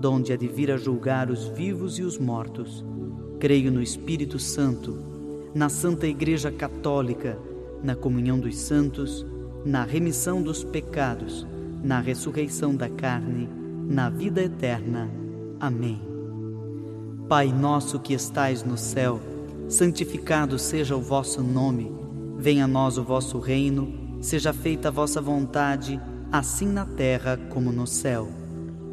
donde há de vir a julgar os vivos e os mortos. Creio no Espírito Santo, na Santa Igreja Católica, na comunhão dos santos, na remissão dos pecados, na ressurreição da carne, na vida eterna. Amém. Pai nosso que estais no céu, santificado seja o vosso nome. Venha a nós o vosso reino, seja feita a vossa vontade, assim na terra como no céu.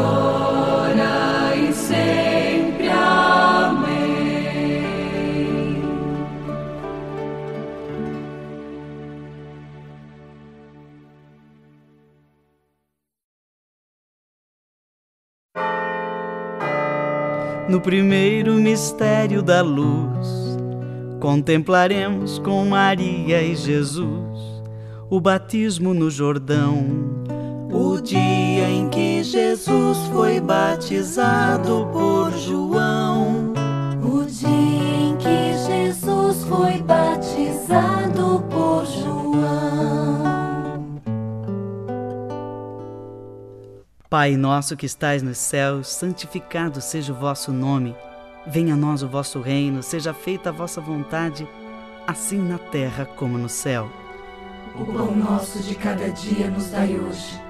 Agora e sempre. Amém. No primeiro mistério da luz, contemplaremos com Maria e Jesus o batismo no Jordão. O dia que Jesus foi batizado por João. O dia em que Jesus foi batizado por João. Pai nosso que estais nos céus, santificado seja o vosso nome. Venha a nós o vosso reino, seja feita a vossa vontade, assim na terra como no céu. O pão nosso de cada dia nos dai hoje.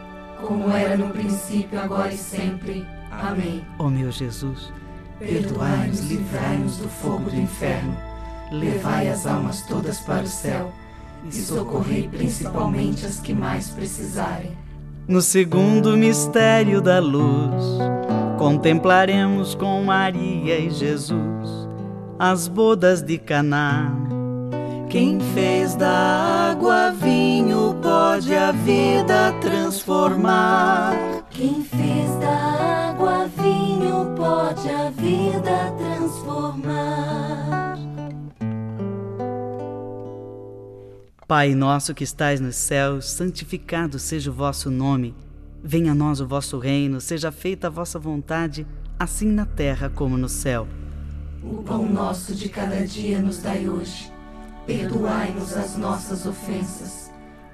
Como era no princípio, agora e sempre. Amém. Ó meu Jesus, Perdoai-nos, livrai-nos do fogo do inferno, levai as almas todas para o céu e socorrei principalmente as que mais precisarem. no segundo mistério da luz, contemplaremos com Maria e Jesus as bodas de Caná. Quem fez da água vinho pode a vida transformar. Quem fez da água vinho pode a vida transformar. Pai nosso que estais nos céus, santificado seja o vosso nome. Venha a nós o vosso reino, seja feita a vossa vontade, assim na terra como no céu. O pão nosso de cada dia nos dai hoje. Perdoai-nos as nossas ofensas,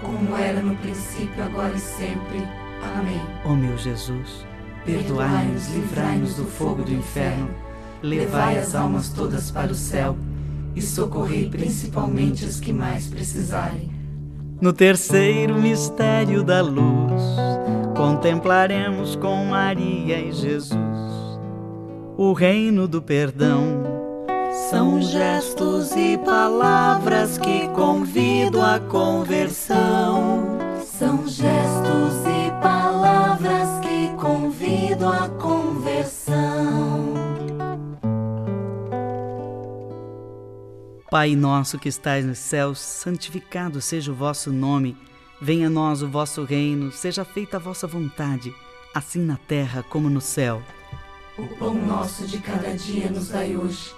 Como era no princípio, agora e sempre. Amém. Ó meu Jesus, perdoai-nos, livrai-nos do fogo do inferno, levai as almas todas para o céu e socorrei principalmente os que mais precisarem. No terceiro mistério da luz, contemplaremos com Maria e Jesus o reino do perdão. São gestos e palavras que convidam à conversão. São gestos e palavras que convidam à conversão. Pai nosso que estais nos céus, santificado seja o vosso nome. Venha a nós o vosso reino, seja feita a vossa vontade, assim na terra como no céu. O pão nosso de cada dia nos dai hoje.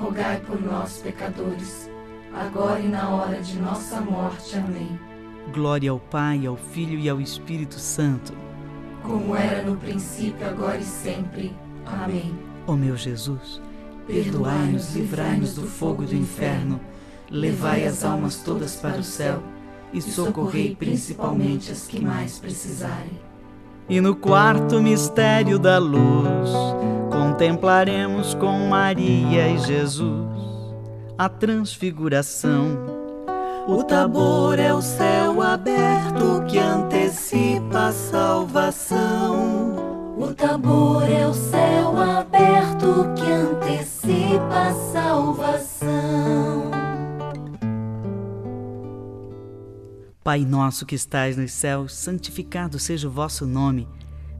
rogai por nós, pecadores, agora e na hora de nossa morte. Amém. Glória ao Pai, ao Filho e ao Espírito Santo. Como era no princípio, agora e sempre. Amém. Ó meu Jesus, perdoai-nos, livrai-nos do fogo do inferno, levai as almas todas para o céu e socorrei principalmente as que mais precisarem. E no quarto mistério da luz, contemplaremos com Maria e Jesus a transfiguração. O tabor é o céu aberto que antecipa a salvação. O tabor é o céu aberto que antecipa a salvação. Pai nosso que estais nos céus, santificado seja o vosso nome.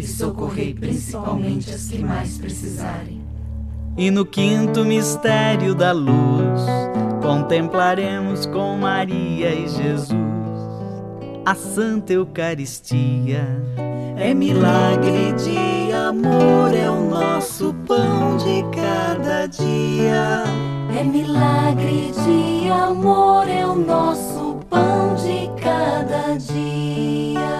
e socorrei principalmente as que mais precisarem. E no quinto mistério da luz, contemplaremos com Maria e Jesus a Santa Eucaristia. É milagre de amor, é o nosso pão de cada dia. É milagre de amor, é o nosso pão de cada dia.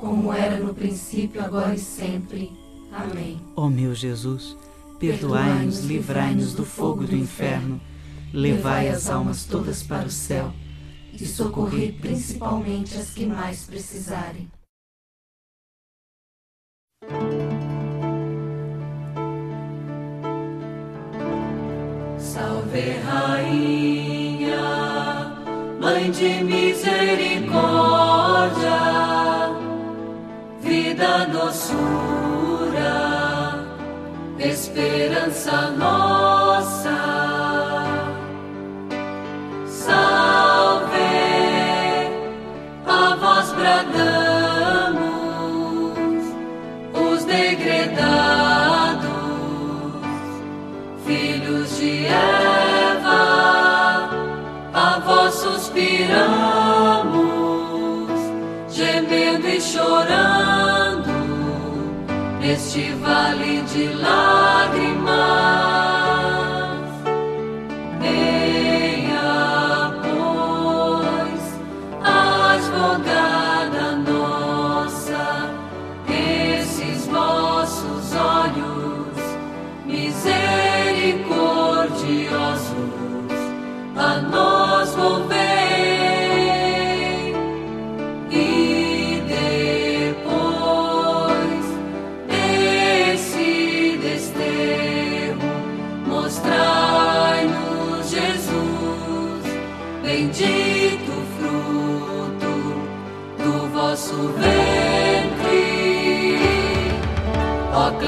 Como era no princípio, agora e sempre. Amém. Ó meu Jesus, perdoai-nos, livrai-nos do fogo do inferno, levai as almas todas para o céu e socorrei principalmente as que mais precisarem. Salve Rainha, Mãe de misericórdia, vida, doçura, esperança nossa. Neste vale de lágrimas.